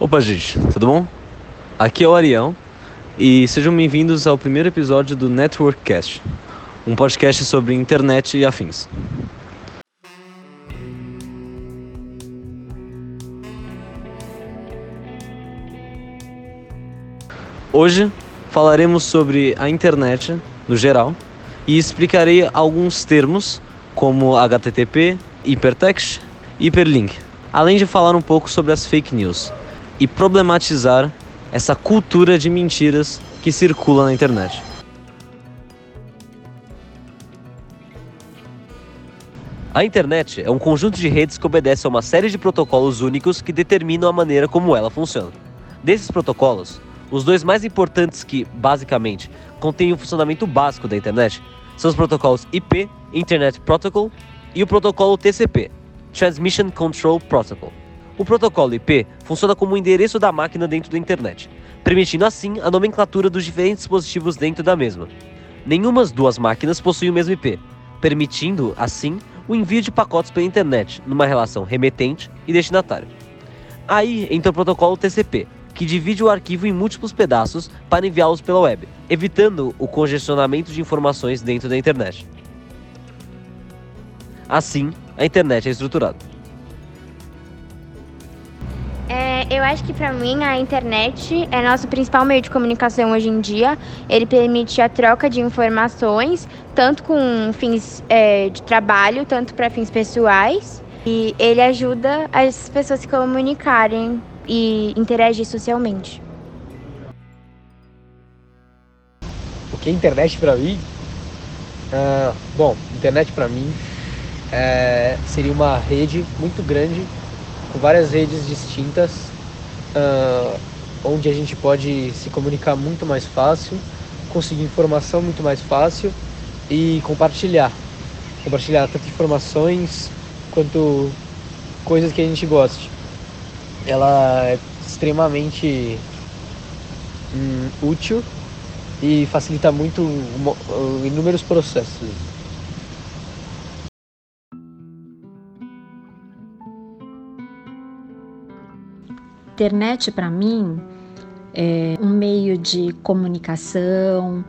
Opa, gente, tudo bom? Aqui é o Arião e sejam bem-vindos ao primeiro episódio do Networkcast, um podcast sobre internet e afins. Hoje falaremos sobre a internet no geral e explicarei alguns termos como HTTP, hypertext e hyperlink, além de falar um pouco sobre as fake news e problematizar essa cultura de mentiras que circula na internet. A internet é um conjunto de redes que obedece a uma série de protocolos únicos que determinam a maneira como ela funciona. Desses protocolos, os dois mais importantes que, basicamente, contêm o funcionamento básico da internet são os protocolos IP, Internet Protocol, e o protocolo TCP, Transmission Control Protocol. O protocolo IP funciona como o endereço da máquina dentro da internet, permitindo assim a nomenclatura dos diferentes dispositivos dentro da mesma. Nenhuma das duas máquinas possui o mesmo IP, permitindo assim o envio de pacotes pela internet numa relação remetente e destinatário. Aí entra o protocolo TCP, que divide o arquivo em múltiplos pedaços para enviá-los pela web, evitando o congestionamento de informações dentro da internet. Assim, a internet é estruturada. Eu acho que para mim a internet é nosso principal meio de comunicação hoje em dia. Ele permite a troca de informações, tanto com fins é, de trabalho, tanto para fins pessoais. E ele ajuda as pessoas a se comunicarem e interagir socialmente. O que é internet para mim? Uh, bom, internet para mim é, seria uma rede muito grande com várias redes distintas, uh, onde a gente pode se comunicar muito mais fácil, conseguir informação muito mais fácil e compartilhar. Compartilhar tanto informações quanto coisas que a gente goste. Ela é extremamente hum, útil e facilita muito inúmeros processos. Internet para mim é um meio de comunicação,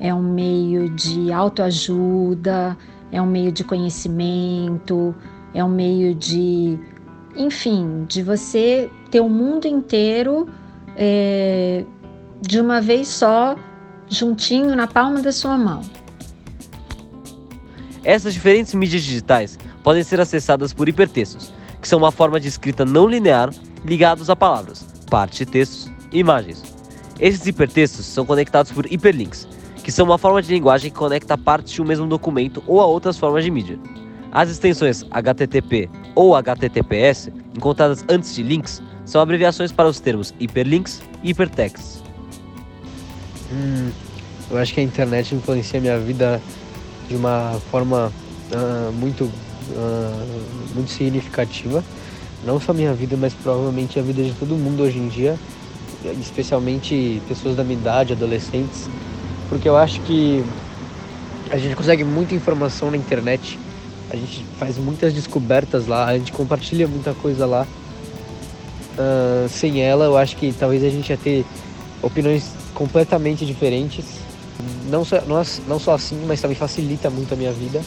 é um meio de autoajuda, é um meio de conhecimento, é um meio de, enfim, de você ter o mundo inteiro é, de uma vez só, juntinho na palma da sua mão. Essas diferentes mídias digitais podem ser acessadas por hipertextos, que são uma forma de escrita não linear ligados a palavras, partes textos e imagens. Esses hipertextos são conectados por hiperlinks, que são uma forma de linguagem que conecta partes de um mesmo documento ou a outras formas de mídia. As extensões HTTP ou HTTPS, encontradas antes de links, são abreviações para os termos hiperlinks e hypertexts. Hum, eu acho que a internet influencia a minha vida de uma forma uh, muito, uh, muito significativa não só minha vida, mas provavelmente a vida de todo mundo hoje em dia, especialmente pessoas da minha idade, adolescentes, porque eu acho que a gente consegue muita informação na internet, a gente faz muitas descobertas lá, a gente compartilha muita coisa lá. Uh, sem ela, eu acho que talvez a gente ia ter opiniões completamente diferentes. Não só, não, não só assim, mas também facilita muito a minha vida.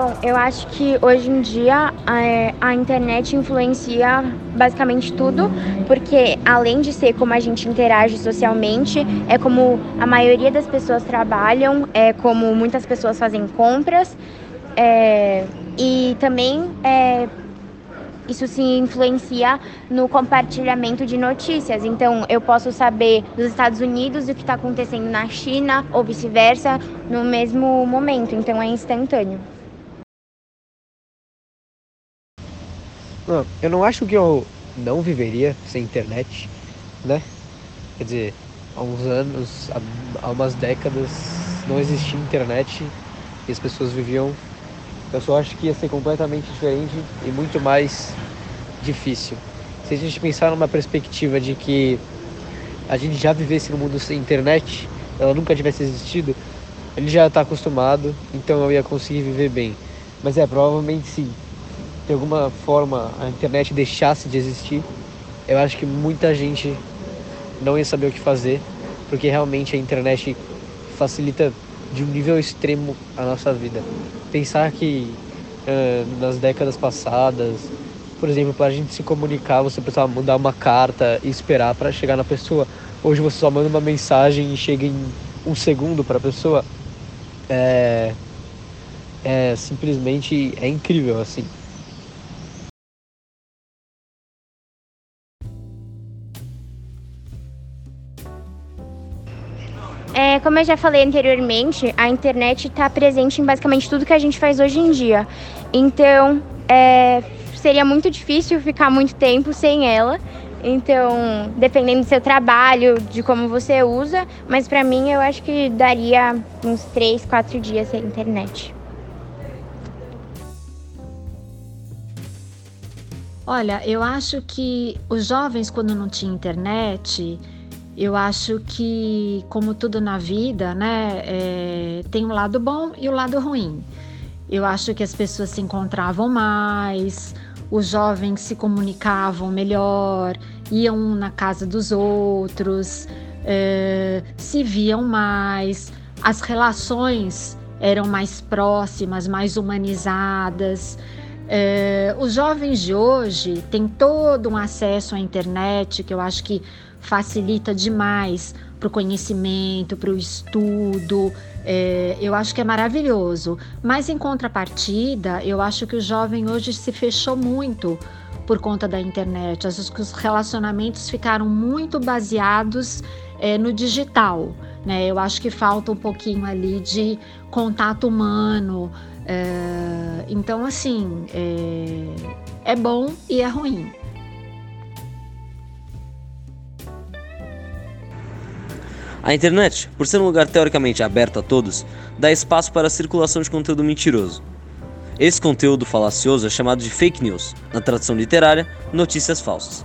Bom, eu acho que hoje em dia a, é, a, internet influencia basicamente tudo, porque além de ser como a gente interage socialmente, é como a maioria das pessoas trabalham, é como muitas pessoas fazem compras, é, e também é, isso se influencia no compartilhamento de notícias. Então, eu posso saber dos Estados Unidos o que está acontecendo na China ou vice-versa no mesmo momento. Então, é instantâneo. Não, eu não acho que eu não viveria sem internet, né? Quer dizer, há uns anos, há umas décadas, não existia internet e as pessoas viviam. Eu só acho que ia ser completamente diferente e muito mais difícil. Se a gente pensar numa perspectiva de que a gente já vivesse no mundo sem internet, ela nunca tivesse existido, ele já está acostumado, então eu ia conseguir viver bem. Mas é, provavelmente sim de alguma forma a internet deixasse de existir, eu acho que muita gente não ia saber o que fazer, porque realmente a internet facilita de um nível extremo a nossa vida. Pensar que uh, nas décadas passadas, por exemplo, para a gente se comunicar, você precisava mandar uma carta e esperar para chegar na pessoa. Hoje você só manda uma mensagem e chega em um segundo para a pessoa. É, é simplesmente é incrível assim. É, como eu já falei anteriormente, a internet está presente em basicamente tudo que a gente faz hoje em dia. Então, é, seria muito difícil ficar muito tempo sem ela. Então, dependendo do seu trabalho, de como você usa, mas para mim eu acho que daria uns 3, 4 dias sem internet. Olha, eu acho que os jovens, quando não tinham internet, eu acho que, como tudo na vida, né, é, tem um lado bom e o um lado ruim. Eu acho que as pessoas se encontravam mais, os jovens se comunicavam melhor, iam na casa dos outros, é, se viam mais, as relações eram mais próximas, mais humanizadas. É, os jovens de hoje têm todo um acesso à internet que eu acho que facilita demais para o conhecimento, para o estudo. É, eu acho que é maravilhoso. Mas em contrapartida, eu acho que o jovem hoje se fechou muito por conta da internet. Acho que os relacionamentos ficaram muito baseados é, no digital. Né? Eu acho que falta um pouquinho ali de contato humano. É, então, assim, é, é bom e é ruim. A internet, por ser um lugar teoricamente aberto a todos, dá espaço para a circulação de conteúdo mentiroso. Esse conteúdo falacioso é chamado de fake news, na tradução literária, notícias falsas.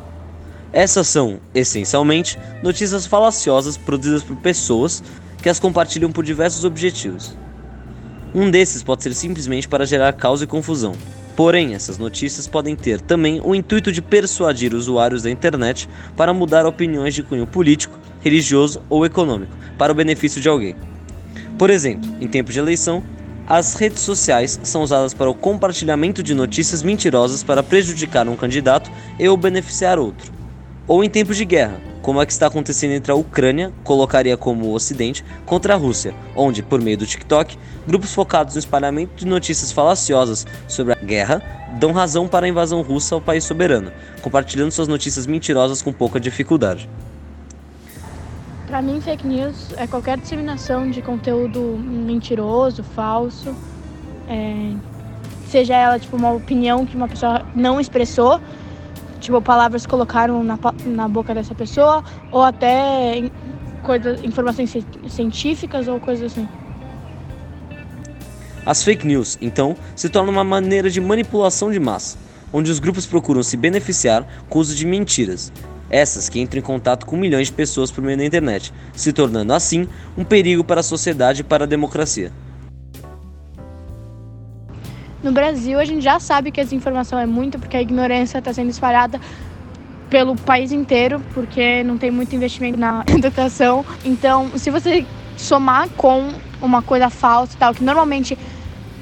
Essas são, essencialmente, notícias falaciosas produzidas por pessoas que as compartilham por diversos objetivos. Um desses pode ser simplesmente para gerar caos e confusão. Porém, essas notícias podem ter também o intuito de persuadir usuários da internet para mudar opiniões de cunho político, religioso ou econômico, para o benefício de alguém. Por exemplo, em tempos de eleição, as redes sociais são usadas para o compartilhamento de notícias mentirosas para prejudicar um candidato e ou beneficiar outro. Ou em tempos de guerra, como a que está acontecendo entre a Ucrânia, colocaria como o Ocidente, contra a Rússia, onde, por meio do TikTok, grupos focados no espalhamento de notícias falaciosas sobre a guerra dão razão para a invasão russa ao país soberano, compartilhando suas notícias mentirosas com pouca dificuldade. Para mim, fake news é qualquer disseminação de conteúdo mentiroso, falso, é, seja ela tipo uma opinião que uma pessoa não expressou, tipo palavras colocaram na, na boca dessa pessoa, ou até coisas, informações científicas ou coisas assim. As fake news, então, se tornam uma maneira de manipulação de massa, onde os grupos procuram se beneficiar com o uso de mentiras, essas que entram em contato com milhões de pessoas por meio da internet, se tornando assim um perigo para a sociedade e para a democracia. No Brasil, a gente já sabe que a desinformação é muito, porque a ignorância está sendo espalhada pelo país inteiro, porque não tem muito investimento na educação. Então, se você somar com uma coisa falsa e tal, que normalmente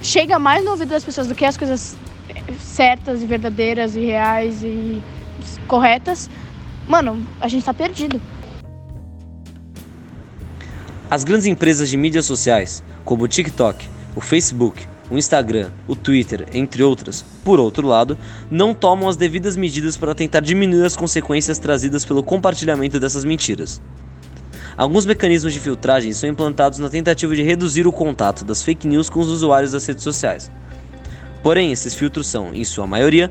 chega mais no ouvido das pessoas do que as coisas certas e verdadeiras e reais e corretas, mano, a gente tá perdido. As grandes empresas de mídias sociais, como o TikTok, o Facebook, o Instagram, o Twitter, entre outras, por outro lado, não tomam as devidas medidas para tentar diminuir as consequências trazidas pelo compartilhamento dessas mentiras. Alguns mecanismos de filtragem são implantados na tentativa de reduzir o contato das fake news com os usuários das redes sociais. Porém, esses filtros são, em sua maioria,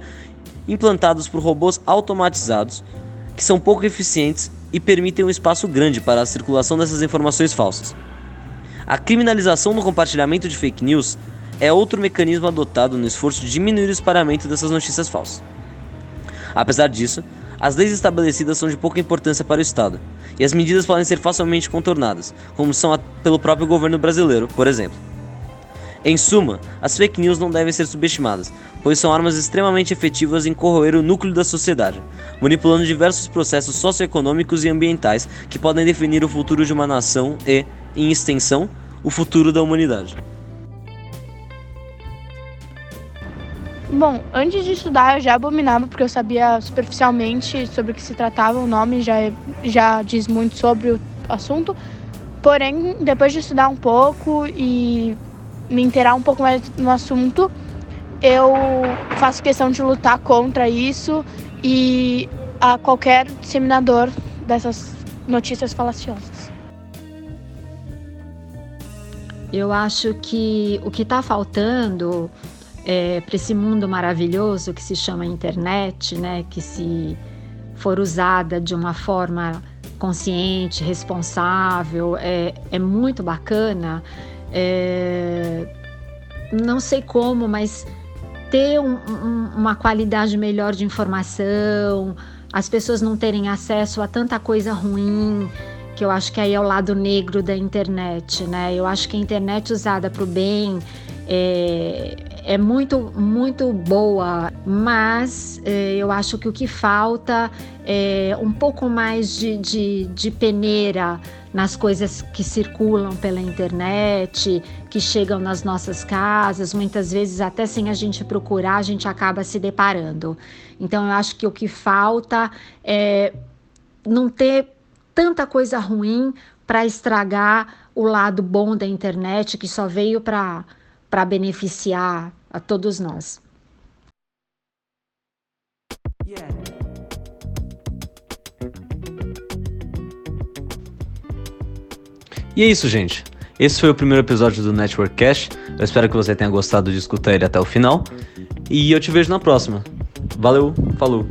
implantados por robôs automatizados que são pouco eficientes e permitem um espaço grande para a circulação dessas informações falsas. A criminalização do compartilhamento de fake news é outro mecanismo adotado no esforço de diminuir o espalhamento dessas notícias falsas. Apesar disso, as leis estabelecidas são de pouca importância para o Estado, e as medidas podem ser facilmente contornadas, como são pelo próprio governo brasileiro, por exemplo. Em suma, as fake news não devem ser subestimadas, pois são armas extremamente efetivas em corroer o núcleo da sociedade, manipulando diversos processos socioeconômicos e ambientais que podem definir o futuro de uma nação e, em extensão, o futuro da humanidade. Bom, antes de estudar eu já abominava porque eu sabia superficialmente sobre o que se tratava, o nome já, já diz muito sobre o assunto. Porém, depois de estudar um pouco e me inteirar um pouco mais no assunto, eu faço questão de lutar contra isso e a qualquer disseminador dessas notícias falaciosas. Eu acho que o que está faltando é, para esse mundo maravilhoso que se chama internet, né, que se for usada de uma forma consciente, responsável, é, é muito bacana. É, não sei como, mas ter um, um, uma qualidade melhor de informação, as pessoas não terem acesso a tanta coisa ruim, que eu acho que aí é o lado negro da internet, né? Eu acho que a internet usada para o bem é, é muito, muito boa, mas é, eu acho que o que falta é um pouco mais de, de, de peneira nas coisas que circulam pela internet, que chegam nas nossas casas, muitas vezes até sem a gente procurar, a gente acaba se deparando. Então eu acho que o que falta é não ter tanta coisa ruim para estragar o lado bom da internet que só veio para para beneficiar a todos nós. E é isso, gente. Esse foi o primeiro episódio do Network Cash. Eu espero que você tenha gostado de escutar ele até o final. E eu te vejo na próxima. Valeu, falou!